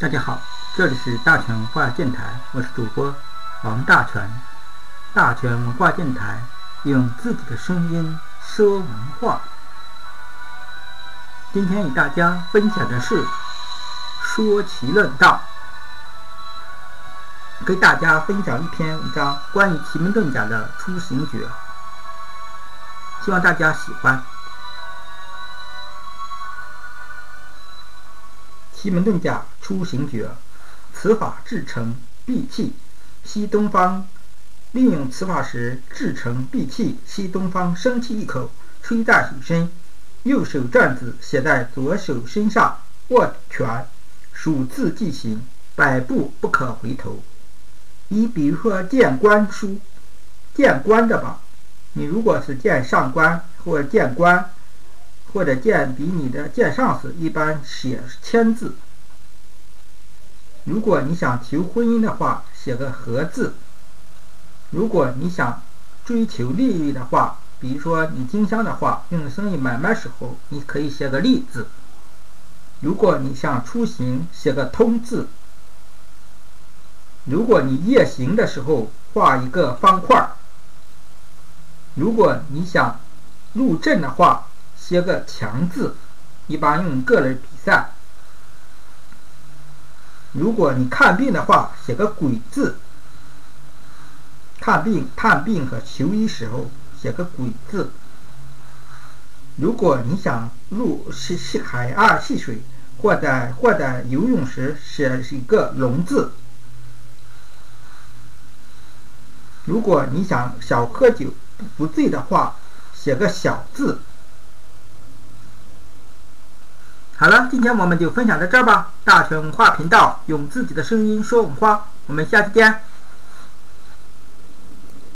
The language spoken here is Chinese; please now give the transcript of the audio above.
大家好，这里是大全文化电台，我是主播王大全。大全文化电台用自己的声音说文化。今天与大家分享的是说奇论道，给大家分享一篇文章，关于奇门遁甲的出行诀，希望大家喜欢。奇门遁甲出行诀，此法制成闭气，吸东方。利用此法时，制成闭气，吸东方生气一口，吹在手身。右手转子写在左手身上，握拳，数字即行，百步不可回头。你比如说见官书，见官的吧，你如果是见上官或见官，或者见比你的见上司，一般写签字。如果你想求婚姻的话，写个合字。如果你想追求利益的话，比如说你经商的话，用生意买卖时候，你可以写个利字。如果你想出行，写个通字。如果你夜行的时候，画一个方块。如果你想入阵的话，写个强字，一般用个人比赛。如果你看病的话，写个鬼字。看病、探病和求医时候写个“鬼”字。如果你想入戏戏海岸戏水，或者或者游泳时写一个“龙”字。如果你想少喝酒不醉的话，写个“小”字。好了，今天我们就分享到这儿吧。大成文化频道用自己的声音说文化，我们下期见。